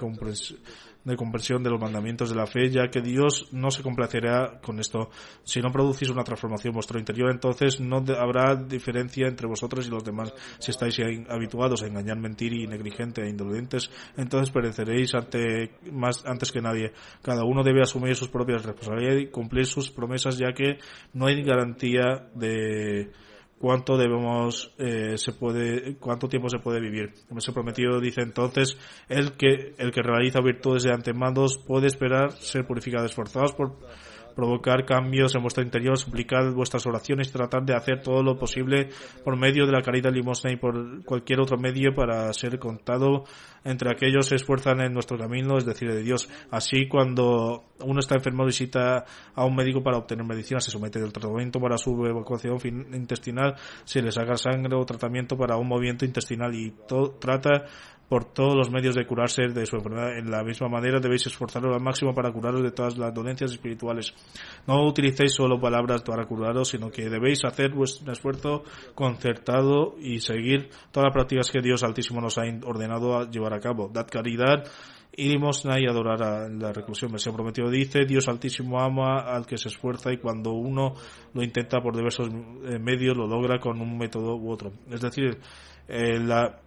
de comprensión de los mandamientos de la fe, ya que Dios no se complacerá con esto. Si no producís una transformación en vuestro interior, entonces no habrá diferencia entre vosotros y los demás. Si estáis habituados a engañar, mentir y negligente e indolentes, entonces pereceréis ante, más, antes que nadie. Cada uno debe asumir sus propias responsabilidades y cumplir sus promesas, ya que no hay garantía de cuánto debemos eh, se puede cuánto tiempo se puede vivir se prometido dice entonces el que el que realiza virtudes de antemano puede esperar ser purificado esforzados por provocar cambios en vuestro interior, suplicar vuestras oraciones, tratar de hacer todo lo posible por medio de la caridad limosna y por cualquier otro medio para ser contado entre aquellos que se esfuerzan en nuestro camino, es decir, de Dios. Así, cuando uno está enfermo, visita a un médico para obtener medicina, se somete al tratamiento para su evacuación intestinal, se le saca sangre o tratamiento para un movimiento intestinal y trata por todos los medios de curarse de su enfermedad. En la misma manera debéis esforzaros al máximo para curaros de todas las dolencias espirituales. No utilicéis solo palabras para curaros, sino que debéis hacer vuestro esfuerzo concertado y seguir todas las prácticas que Dios Altísimo nos ha ordenado a llevar a cabo. Dad caridad y limosna y adorar a la reclusión. Mesías prometido dice, Dios Altísimo ama al que se esfuerza y cuando uno lo intenta por diversos eh, medios lo logra con un método u otro. Es decir, eh, la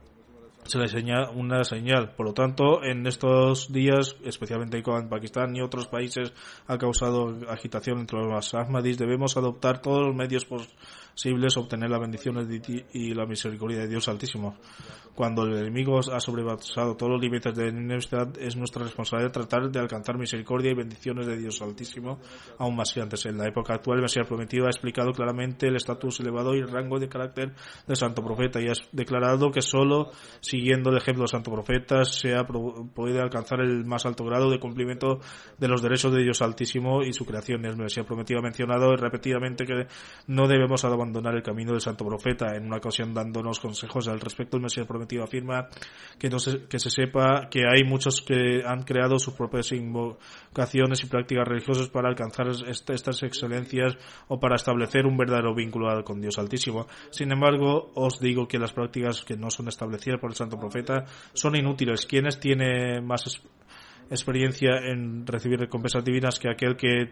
se le enseña una señal. Por lo tanto, en estos días, especialmente en Pakistán y otros países, ha causado agitación entre los Ahmadis. Debemos adoptar todos los medios posibles obtener las bendiciones y la misericordia de Dios Altísimo. Cuando el enemigo ha sobrepasado todos los límites de enemistad, es nuestra responsabilidad tratar de alcanzar misericordia y bendiciones de Dios Altísimo, aún más que antes. En la época actual, el Mesías Prometido ha explicado claramente el estatus elevado y el rango de carácter del Santo Profeta y ha declarado que solo siguiendo el ejemplo del Santo Profeta se ha puede alcanzar el más alto grado de cumplimiento de los derechos de Dios Altísimo y su creación. El Mesías Prometido ha mencionado repetidamente que no debemos abandonar el camino del Santo Profeta. En una ocasión dándonos consejos al respecto, el Mesías Prometido afirma que, no se, que se sepa que hay muchos que han creado sus propias invocaciones y prácticas religiosas para alcanzar estas excelencias o para establecer un verdadero vínculo con Dios Altísimo. Sin embargo, os digo que las prácticas que no son establecidas por el Santo Profeta son inútiles. ¿Quiénes tiene más experiencia en recibir recompensas divinas que aquel que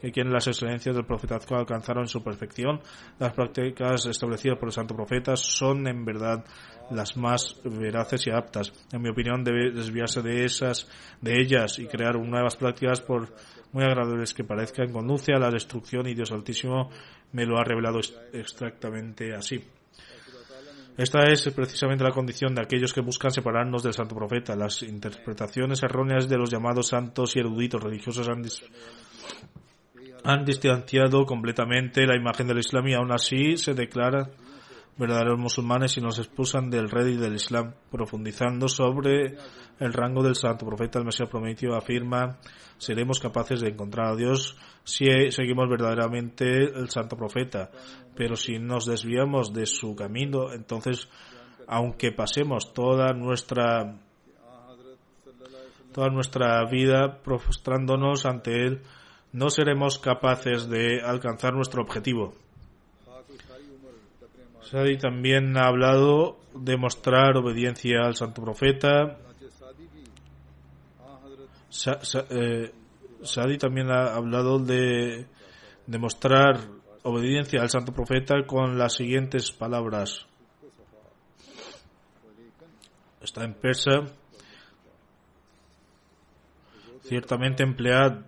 que quien las excelencias del profetazgo alcanzaron su perfección. Las prácticas establecidas por el santo profeta son en verdad las más veraces y aptas. En mi opinión, debe desviarse de esas, de ellas y crear nuevas prácticas por muy agradables que parezcan, conduce a la destrucción y Dios Altísimo me lo ha revelado exactamente así. Esta es precisamente la condición de aquellos que buscan separarnos del santo profeta. Las interpretaciones erróneas de los llamados santos y eruditos religiosos han, han distanciado completamente la imagen del Islam y aún así se declara verdaderos musulmanes y nos expulsan del rey del Islam. Profundizando sobre el rango del santo profeta, el Mesías prometido afirma, seremos capaces de encontrar a Dios si seguimos verdaderamente el santo profeta. Pero si nos desviamos de su camino, entonces, aunque pasemos toda nuestra toda nuestra vida prostrándonos ante él, no seremos capaces de alcanzar nuestro objetivo. Sadi también ha hablado de mostrar obediencia al santo profeta. Eh, Sadi también ha hablado de demostrar obediencia al santo profeta con las siguientes palabras. Está en persa. Ciertamente emplead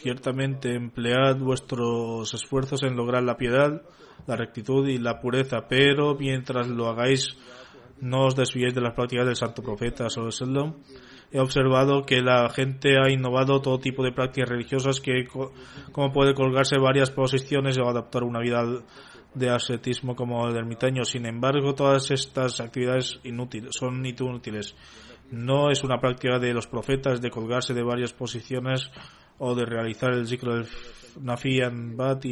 ciertamente emplead vuestros esfuerzos en lograr la piedad, la rectitud y la pureza, pero mientras lo hagáis no os desviéis de las prácticas del santo profeta He observado que la gente ha innovado todo tipo de prácticas religiosas que como puede colgarse varias posiciones o adaptar una vida de ascetismo como el ermitaño. Sin embargo, todas estas actividades inútiles, son inútiles. No es una práctica de los profetas de colgarse de varias posiciones o de realizar el ciclo del Nafian Bat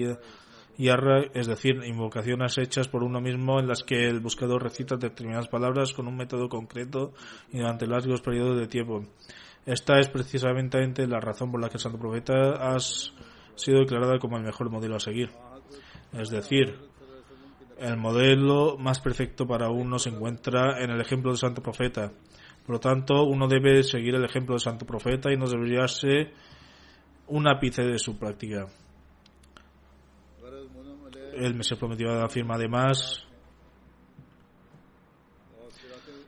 y Arra, es decir, invocaciones hechas por uno mismo en las que el buscador recita determinadas palabras con un método concreto y durante largos periodos de tiempo. Esta es precisamente la razón por la que el Santo Profeta ha sido declarada como el mejor modelo a seguir. Es decir, el modelo más perfecto para uno se encuentra en el ejemplo del Santo Profeta Por lo tanto, uno debe seguir el ejemplo del santo profeta y no ser un ápice de su práctica. El Mesías prometido afirma además,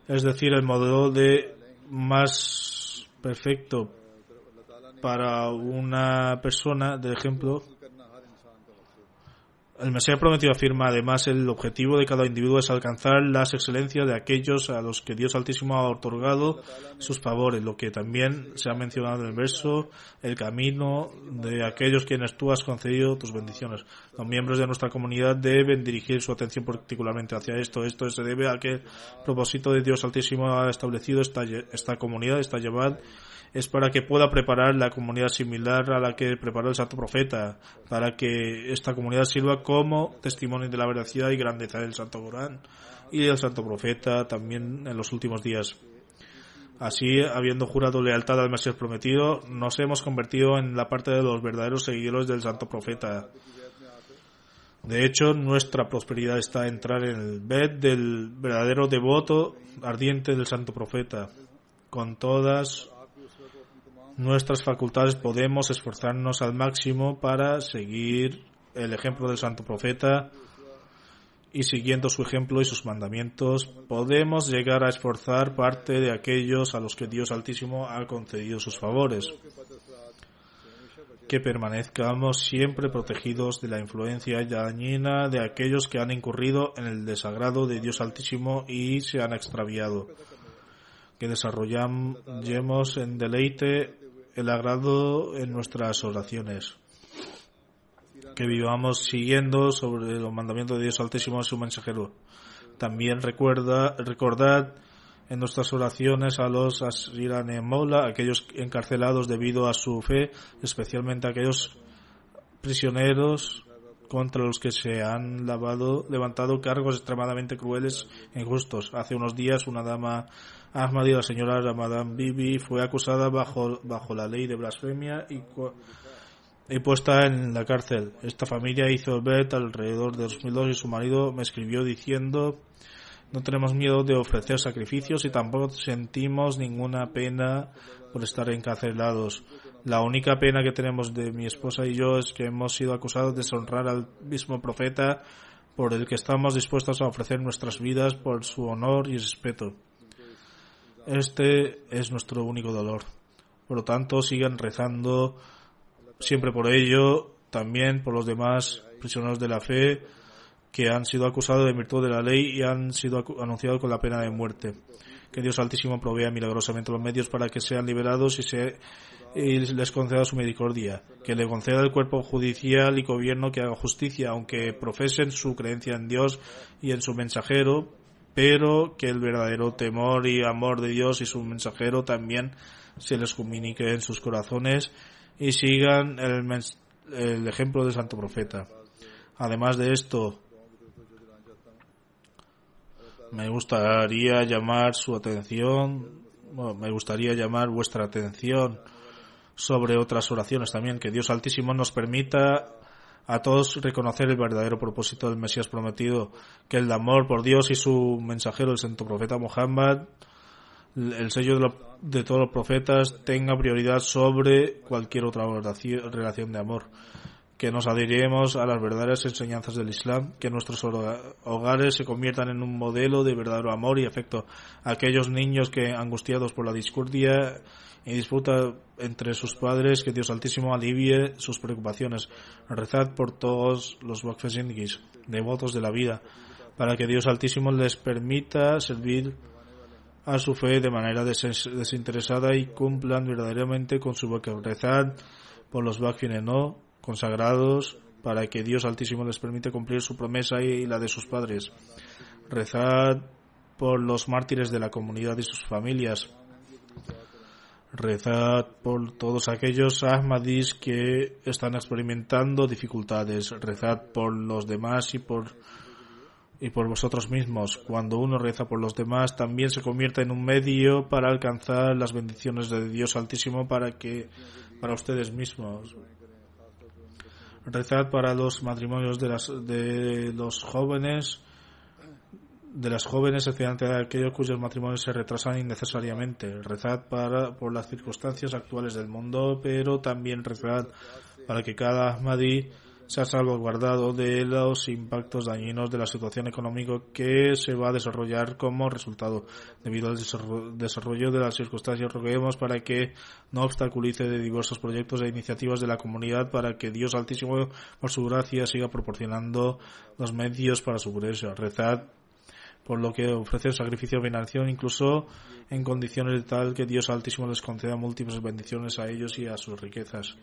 es decir, el modelo de más perfecto para una persona, de ejemplo, el Mesías prometido afirma además el objetivo de cada individuo es alcanzar las excelencias de aquellos a los que Dios Altísimo ha otorgado sus favores, lo que también se ha mencionado en el verso, el camino de aquellos quienes tú has concedido tus bendiciones. Los miembros de nuestra comunidad deben dirigir su atención particularmente hacia esto. Esto se debe a que el propósito de Dios Altísimo ha establecido esta, esta comunidad, esta llevad, es para que pueda preparar la comunidad similar a la que preparó el Santo Profeta, para que esta comunidad sirva como testimonio de la veracidad y grandeza del Santo Corán y del Santo Profeta también en los últimos días. Así, habiendo jurado lealtad al Mesías prometido, nos hemos convertido en la parte de los verdaderos seguidores del Santo Profeta. De hecho, nuestra prosperidad está en entrar en el bed del verdadero devoto ardiente del Santo Profeta. Con todas nuestras facultades podemos esforzarnos al máximo para seguir el ejemplo del Santo Profeta y siguiendo su ejemplo y sus mandamientos podemos llegar a esforzar parte de aquellos a los que Dios Altísimo ha concedido sus favores. Que permanezcamos siempre protegidos de la influencia dañina de aquellos que han incurrido en el desagrado de Dios Altísimo y se han extraviado. Que desarrollemos en deleite el agrado en nuestras oraciones. Que vivamos siguiendo sobre los mandamientos de Dios Altísimo y su mensajero. También recuerda, recordad en nuestras oraciones a los Asiranemola, aquellos encarcelados debido a su fe, especialmente aquellos prisioneros contra los que se han lavado, levantado cargos extremadamente crueles e injustos. Hace unos días una dama Ahmadi, la señora Ramadan Bibi, fue acusada bajo, bajo la ley de blasfemia y, y puesta en la cárcel. Esta familia hizo bet alrededor de 2002 y su marido me escribió diciendo no tenemos miedo de ofrecer sacrificios y tampoco sentimos ninguna pena por estar encarcelados. La única pena que tenemos de mi esposa y yo es que hemos sido acusados de deshonrar al mismo profeta por el que estamos dispuestos a ofrecer nuestras vidas por su honor y respeto. Este es nuestro único dolor. Por lo tanto, sigan rezando siempre por ello, también por los demás prisioneros de la fe, que han sido acusados de virtud de la ley y han sido anunciados con la pena de muerte. Que Dios Altísimo provea milagrosamente los medios para que sean liberados y, se, y les conceda su misericordia. Que le conceda el cuerpo judicial y gobierno que haga justicia, aunque profesen su creencia en Dios y en su mensajero, pero que el verdadero temor y amor de Dios y su mensajero también se les comunique en sus corazones y sigan el, el ejemplo del santo profeta. Además de esto, me gustaría llamar su atención, bueno, me gustaría llamar vuestra atención sobre otras oraciones también, que Dios Altísimo nos permita a todos reconocer el verdadero propósito del Mesías prometido, que el amor por Dios y su mensajero, el santo profeta Muhammad, el sello de, de todos los profetas, tenga prioridad sobre cualquier otra relación de amor que nos adheriremos a las verdaderas enseñanzas del Islam, que nuestros hogares se conviertan en un modelo de verdadero amor y afecto a aquellos niños que, angustiados por la discordia y disputa entre sus padres, que Dios Altísimo alivie sus preocupaciones. Rezad por todos los Wakfesindis, devotos de la vida, para que Dios Altísimo les permita servir a su fe de manera desinteresada y cumplan verdaderamente con su boca. Rezad por los no consagrados para que Dios Altísimo les permite cumplir su promesa y la de sus padres. Rezad por los mártires de la comunidad y sus familias. Rezad por todos aquellos Ahmadis que están experimentando dificultades. Rezad por los demás y por y por vosotros mismos. Cuando uno reza por los demás, también se convierte en un medio para alcanzar las bendiciones de Dios Altísimo para que para ustedes mismos rezad para los matrimonios de, las, de los jóvenes de las jóvenes, especialmente de aquellos cuyos matrimonios se retrasan innecesariamente. Rezad para, por las circunstancias actuales del mundo, pero también rezad para que cada Ahmadi se ha salvaguardado de los impactos dañinos de la situación económica que se va a desarrollar como resultado. Debido al desarrollo de las circunstancias, roguemos para que no obstaculice de diversos proyectos e iniciativas de la comunidad para que Dios Altísimo, por su gracia, siga proporcionando los medios para su progreso. Rezad por lo que ofrece sacrificio de veneración, incluso en condiciones de tal que Dios Altísimo les conceda múltiples bendiciones a ellos y a sus riquezas.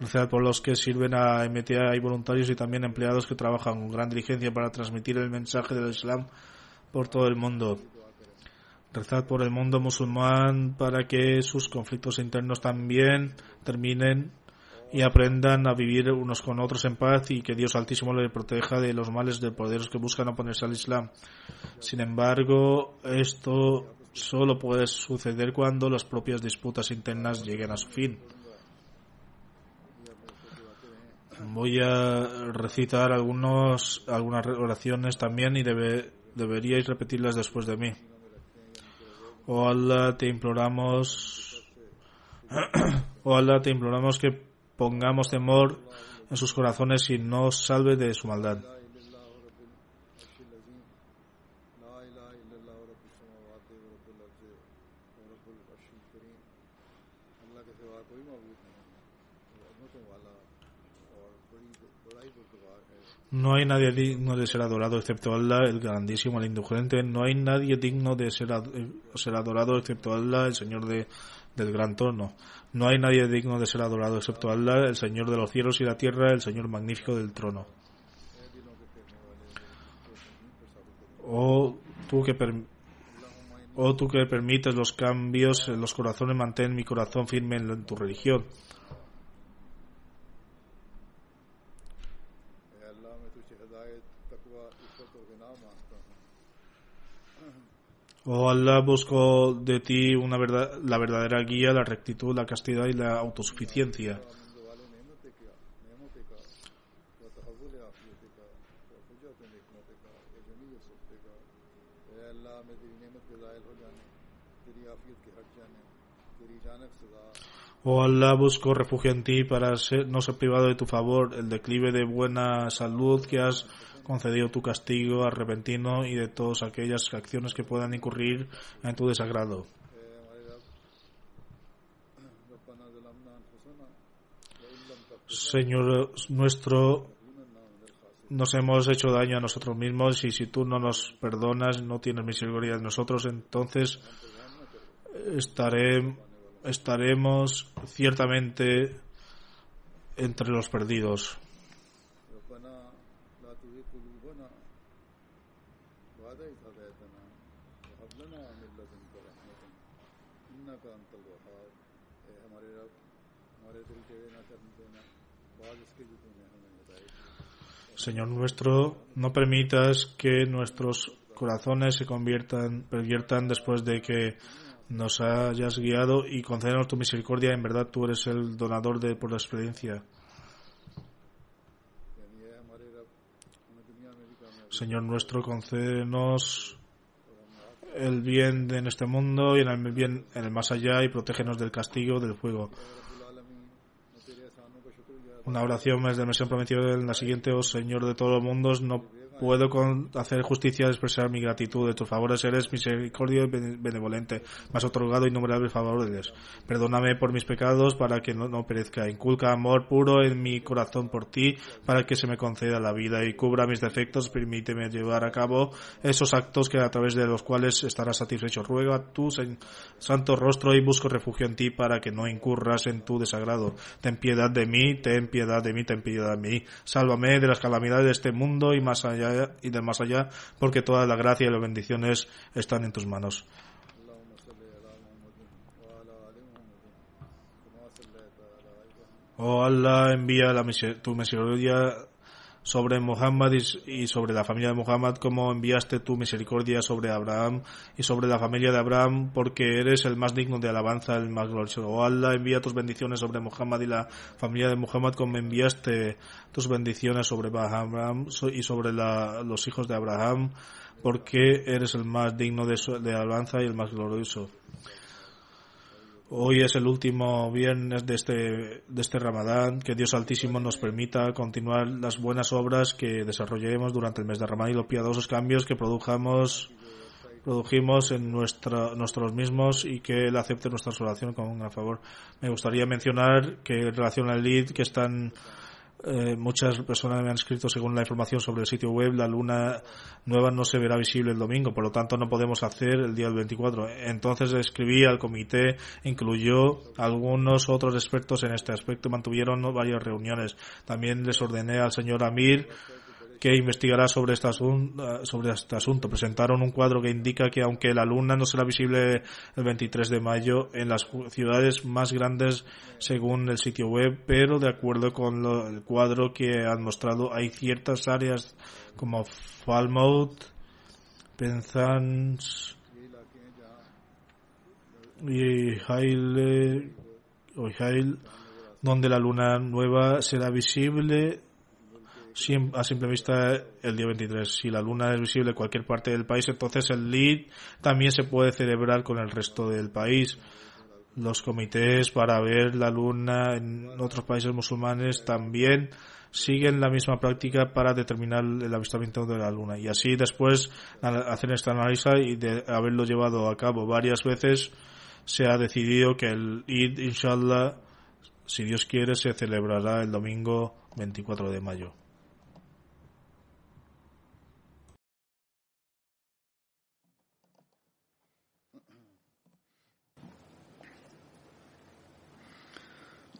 Rezad por los que sirven a MTA y voluntarios y también empleados que trabajan con gran diligencia para transmitir el mensaje del Islam por todo el mundo. Rezad por el mundo musulmán para que sus conflictos internos también terminen y aprendan a vivir unos con otros en paz y que Dios Altísimo le proteja de los males de poderes que buscan oponerse al Islam. Sin embargo, esto solo puede suceder cuando las propias disputas internas lleguen a su fin. Voy a recitar algunos, algunas oraciones también y debe, deberíais repetirlas después de mí. Oh Allah, te imploramos, oh Allah, te imploramos que pongamos temor en sus corazones y nos salve de su maldad. No hay nadie digno de ser adorado excepto Allah, el grandísimo, el indulgente. No hay nadie digno de ser, adorado excepto Allah, el Señor del gran trono. No hay nadie digno de ser adorado excepto Allah, el Señor de los cielos y la tierra, el Señor magnífico del trono. Oh tú que, oh, tú que permites los cambios en los corazones, mantén mi corazón firme en tu religión. Oh Allah, busco de ti una la verdadera guía, la rectitud, la castidad y la autosuficiencia. Oh Allah, busco refugio en ti para no ser privado de tu favor, el declive de buena salud que has concedido tu castigo repentino y de todas aquellas acciones que puedan incurrir en tu desagrado. Señor nuestro, nos hemos hecho daño a nosotros mismos y si tú no nos perdonas, no tienes misericordia de nosotros, entonces estaré, estaremos ciertamente entre los perdidos. Señor nuestro, no permitas que nuestros corazones se conviertan, perviertan después de que nos hayas guiado y concédenos tu misericordia. En verdad, tú eres el donador de por la experiencia. Señor nuestro, concédenos el bien en este mundo y en el bien en el más allá y protégenos del castigo del fuego. Una oración más de misión prometida en la siguiente, oh Señor de todos los mundos, no puedo con hacer justicia expresar mi gratitud. De tus favores eres misericordio y benevolente, más otorgado innumerables favores. Perdóname por mis pecados para que no, perezca. Inculca amor puro en mi corazón por ti para que se me conceda la vida y cubra mis defectos. Permíteme llevar a cabo esos actos que a través de los cuales estarás satisfecho. Ruega tu santo rostro y busco refugio en ti para que no incurras en tu desagrado. Ten piedad de mí, ten piedad de mí, ten piedad de mí. Sálvame de las calamidades de este mundo y más allá y del más allá, porque toda la gracia y las bendiciones están en tus manos. Oh Allah, envía tu misericordia sobre Muhammad y, sobre la familia de Muhammad, como enviaste tu misericordia sobre Abraham y sobre la familia de Abraham, porque eres el más digno de alabanza, el más glorioso. Oh Allah, envía tus bendiciones sobre Muhammad y la familia de Muhammad, como enviaste tus bendiciones sobre Abraham y sobre los hijos de Abraham, porque eres el más digno de alabanza y el más glorioso. Hoy es el último viernes de este, de este Ramadán. Que Dios Altísimo nos permita continuar las buenas obras que desarrollemos durante el mes de Ramadán y los piadosos cambios que produjamos, produjimos en nuestra, nosotros mismos y que Él acepte nuestra oración con un gran favor. Me gustaría mencionar que en relación al lead que están eh, muchas personas me han escrito según la información sobre el sitio web la luna nueva no se verá visible el domingo por lo tanto no podemos hacer el día del 24 entonces escribí al comité incluyó algunos otros expertos en este aspecto mantuvieron varias reuniones. También les ordené al señor Amir que investigará sobre este, asunto, sobre este asunto. Presentaron un cuadro que indica que aunque la luna no será visible el 23 de mayo en las ciudades más grandes según el sitio web, pero de acuerdo con lo, el cuadro que han mostrado hay ciertas áreas como Falmouth, Penzance y Haile, o donde la luna nueva será visible a simple vista el día 23. Si la luna es visible en cualquier parte del país, entonces el lead también se puede celebrar con el resto del país. Los comités para ver la luna en otros países musulmanes también siguen la misma práctica para determinar el avistamiento de la luna. Y así después hacer esta análisis y de haberlo llevado a cabo varias veces, se ha decidido que el Eid, inshallah, si Dios quiere, se celebrará el domingo 24 de mayo.